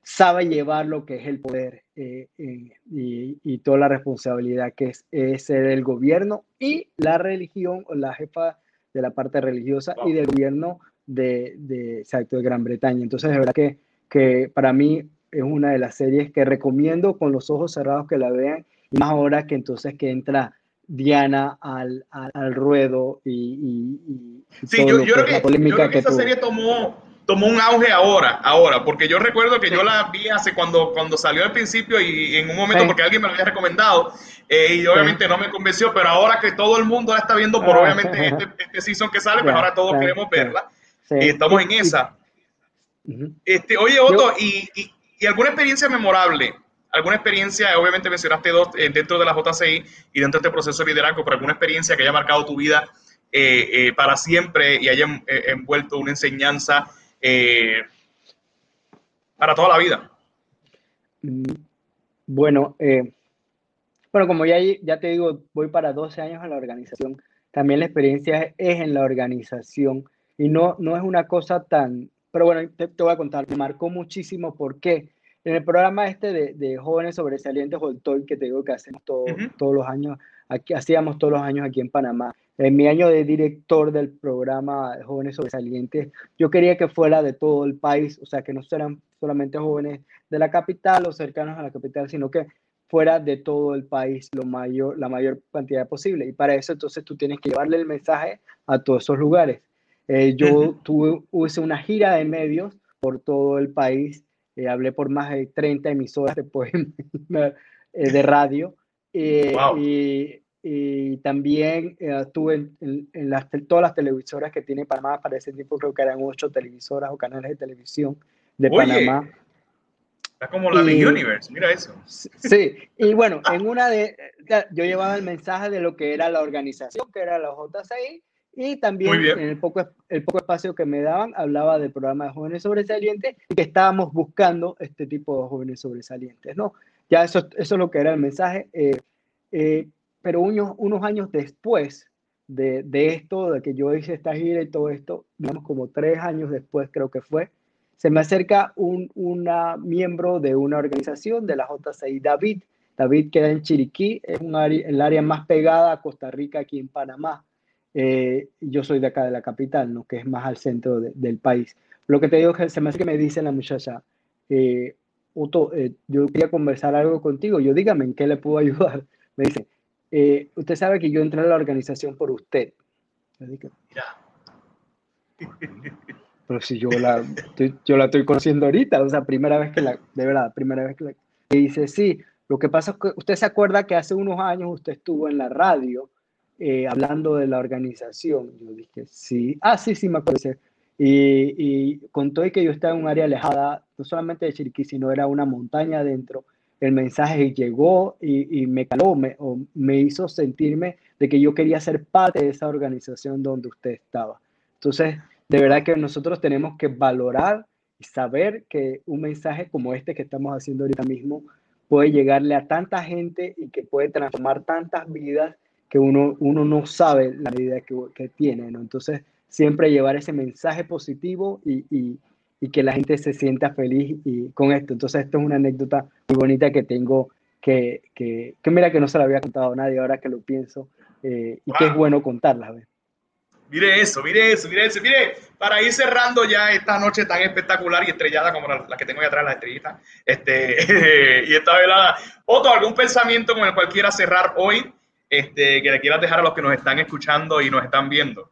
sabe llevar lo que es el poder eh, eh, y, y, toda la responsabilidad que es, es del gobierno y la religión, o la jefa de la parte religiosa wow. y del gobierno de, de, exacto, de Gran Bretaña. Entonces, de verdad que, que para mí es una de las series que recomiendo con los ojos cerrados que la vean, y más ahora que entonces que entra Diana al, al, al ruedo y, y, y sí, yo, yo, creo que, yo, creo que, esa tuvo. serie tomó tomó un auge ahora, ahora, porque yo recuerdo que sí. yo la vi hace cuando, cuando salió al principio y, y en un momento sí. porque alguien me lo había recomendado eh, y obviamente sí. no me convenció, pero ahora que todo el mundo la está viendo por ah, obviamente este, este, season que sale, pues ahora todos queremos verla y estamos en esa. Este, oye, Otto, y, y, y, alguna experiencia memorable? ¿Alguna experiencia, obviamente mencionaste dos eh, dentro de la JCI y dentro de este proceso de liderazgo, pero alguna experiencia que haya marcado tu vida eh, eh, para siempre y haya envuelto una enseñanza eh, para toda la vida. Mm, bueno, eh, bueno, como ya, ya te digo, voy para 12 años en la organización. También la experiencia es en la organización y no, no es una cosa tan, pero bueno, te, te voy a contar, me marcó muchísimo porque en el programa este de, de jóvenes sobresalientes o el TOY que te digo que hacemos todo, todos los años, aquí hacíamos todos los años aquí en Panamá. En mi año de director del programa Jóvenes Sobresalientes, yo quería que fuera de todo el país, o sea, que no fueran solamente jóvenes de la capital o cercanos a la capital, sino que fuera de todo el país lo mayor, la mayor cantidad posible. Y para eso entonces tú tienes que llevarle el mensaje a todos esos lugares. Eh, yo tuve, hice una gira de medios por todo el país eh, hablé por más de 30 emisoras de, eh, de radio. Eh, y, y, también estuve en, las, todas las televisoras que tiene Panamá. Para ese tiempo creo que eran ocho televisoras o canales de televisión de Panamá. Está como la de Universe, mira eso. Sí, y bueno, en una de, yo llevaba el mensaje de lo que era la organización, que era la JCI, y también en el poco, el poco espacio que me daban hablaba del programa de jóvenes sobresalientes y que estábamos buscando este tipo de jóvenes sobresalientes, ¿no? Ya eso, eso es lo que era el mensaje. Eh, eh, pero unos, unos años después de, de, esto, de que yo hice esta gira y todo esto, digamos como tres años después creo que fue, se me acerca un una miembro de una organización de la JCI, David. David queda en Chiriquí, es un área, el área más pegada a Costa Rica aquí en Panamá. Eh, yo soy de acá de la capital, ¿no? que es más al centro del país. Lo que te digo que se me hace que me dice la muchacha, eh, eh, yo quería conversar algo contigo, yo dígame en qué le puedo ayudar. Me dice, usted sabe que yo entré a la organización por usted. Pero si yo la, yo la estoy conociendo ahorita, o sea, primera vez que la, de verdad, primera vez que la... dice, sí, lo que pasa es que usted se acuerda que hace unos años usted estuvo en la radio eh, hablando de la organización. Yo dije, sí, ah, sí, sí, me acuerdo. Y, y contó que yo estaba en un área alejada, no solamente de Chiriquí, sino era una montaña adentro. El mensaje llegó y, me caló, me, o me hizo sentirme de que yo quería ser parte de esa organización donde usted estaba. Entonces, de verdad que nosotros tenemos que valorar y saber que un mensaje como este que estamos haciendo ahorita mismo puede llegarle a tanta gente y que puede transformar tantas vidas que uno, uno no sabe la vida que, que tiene. Entonces, siempre llevar ese mensaje positivo y, y, que la gente se sienta feliz y, con esto. Entonces, esto es una anécdota muy bonita que tengo, que, que, que mira que no se la había contado a nadie ahora que lo pienso, eh, y que es bueno contarla. ¿ves? Mire eso, mire eso, mire eso, mire, para ir cerrando ya esta noche tan espectacular y estrellada como la, que tengo ahí atrás, la estrellita, este, y esta velada. Otro, ¿algún pensamiento con el cual quiera cerrar hoy? este, que le quieras dejar a los que nos están escuchando y nos están viendo.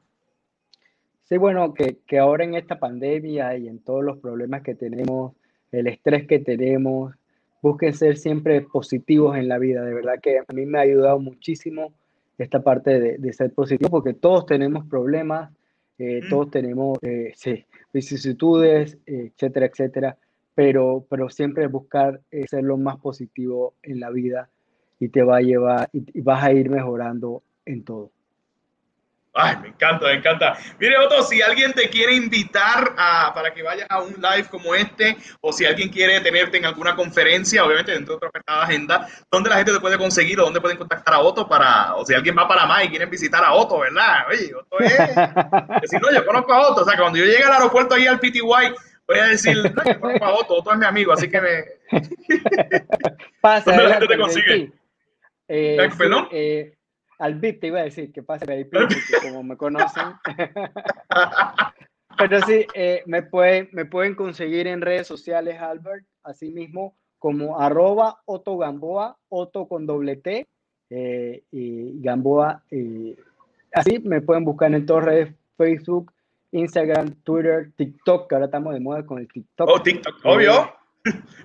Sí, bueno, que, que ahora en esta pandemia y en todos los problemas que tenemos, el estrés que tenemos, busquen ser siempre positivos en la vida. De verdad que a mí me ha ayudado muchísimo esta parte de, de ser positivo, porque todos tenemos problemas, eh, todos tenemos eh, sí, vicisitudes, etcétera, etcétera, pero, pero siempre buscar eh, ser lo más positivo en la vida y te va a llevar y, vas a ir mejorando en todo. Ay, me encanta, me encanta. Mire, Otto, si alguien te quiere invitar a, para que vayas a un live como este, o si alguien quiere tenerte en alguna conferencia, obviamente dentro de otra agenda, ¿dónde la gente te puede conseguir o dónde pueden contactar a Otto para, o si alguien va para más y quieren visitar a Otto, ¿verdad? Oye, Otto es, decir, no, yo conozco a Otto, o sea, cuando yo llegue al aeropuerto ahí al PTY, voy a decir, no, yo conozco a Otto, Otto es mi amigo, así que me... Pasa, ¿Dónde la gente te consigue? Eh, eh, al VIP te iba a decir que pase VIP, como me conocen. Pero sí, eh, me, pueden, me pueden conseguir en redes sociales, Albert, así mismo como arroba Otto Gamboa, Otto con doble T y Gamboa. así me pueden buscar en todas redes, Facebook, Instagram, Twitter, TikTok, que ahora estamos de moda con el TikTok. Oh, TikTok, obvio.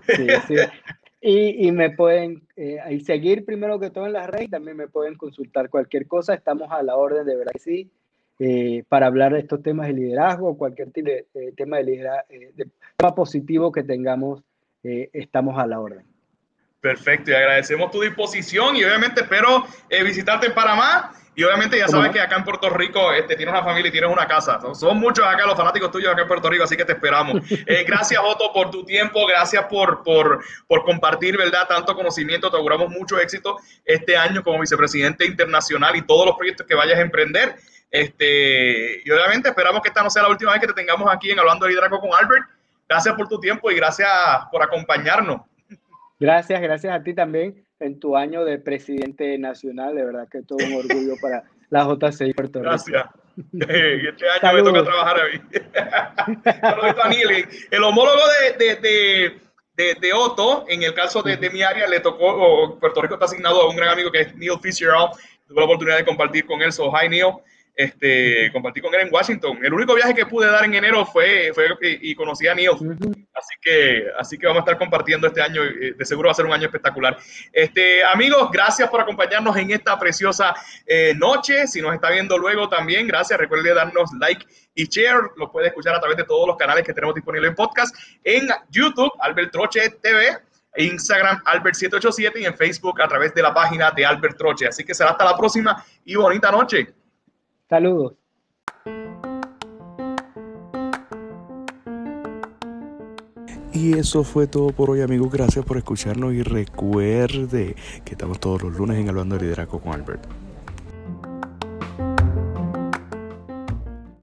Sí, sí. Y, me pueden eh, ahí seguir primero que todo en las redes, también me pueden consultar cualquier cosa, estamos a la orden de verdad que sí, eh, para hablar de estos temas de liderazgo, cualquier de, tema de liderazgo, eh, de tema positivo que tengamos, estamos a la orden. Perfecto, y agradecemos tu disposición y obviamente espero visitarte en Panamá y obviamente ya sabes que acá en Puerto Rico este, tienes una familia y tienes una casa. Son, muchos acá los fanáticos tuyos acá en Puerto Rico, así que te esperamos. Eh, gracias, Otto, por tu tiempo. Gracias por, por, por compartir, ¿verdad? Tanto conocimiento. Te auguramos mucho éxito este año como vicepresidente internacional y todos los proyectos que vayas a emprender. Este, y obviamente esperamos que esta no sea la última vez que te tengamos aquí en Hablando de Liderazgo con Albert. gracias por tu tiempo y gracias por acompañarnos. Gracias, gracias a ti también en tu año de presidente nacional. De verdad que todo un orgullo para la JCI Puerto Rico. Gracias. este año me toca trabajar a mí. Daniel, el homólogo de, de, de, de, Otto, en el caso de, mi área, le tocó, Puerto Rico está asignado a un gran amigo que es Neil Fitzgerald. Tuve la oportunidad de compartir con él. So, hi Neil. Este, compartí con él en Washington. El único viaje que pude dar en enero fue, fue y, conocí a Neil. Así que, así que vamos a estar compartiendo este año. Eh, de seguro va a ser un año espectacular. Este, amigos, gracias por acompañarnos en esta preciosa eh, noche. Si nos está viendo luego también, gracias. Recuerde darnos like y share. Lo puede escuchar a través de todos los canales que tenemos disponibles en podcast. En YouTube, Albert Troche TV. Instagram Albert787 y en Facebook a través de la página de Albert Troche. Así que será hasta la próxima y bonita noche. Saludos. Y eso fue todo por hoy, amigos. Gracias por escucharnos y recuerde que estamos todos los lunes en Hablando de Liderazgo con Albert.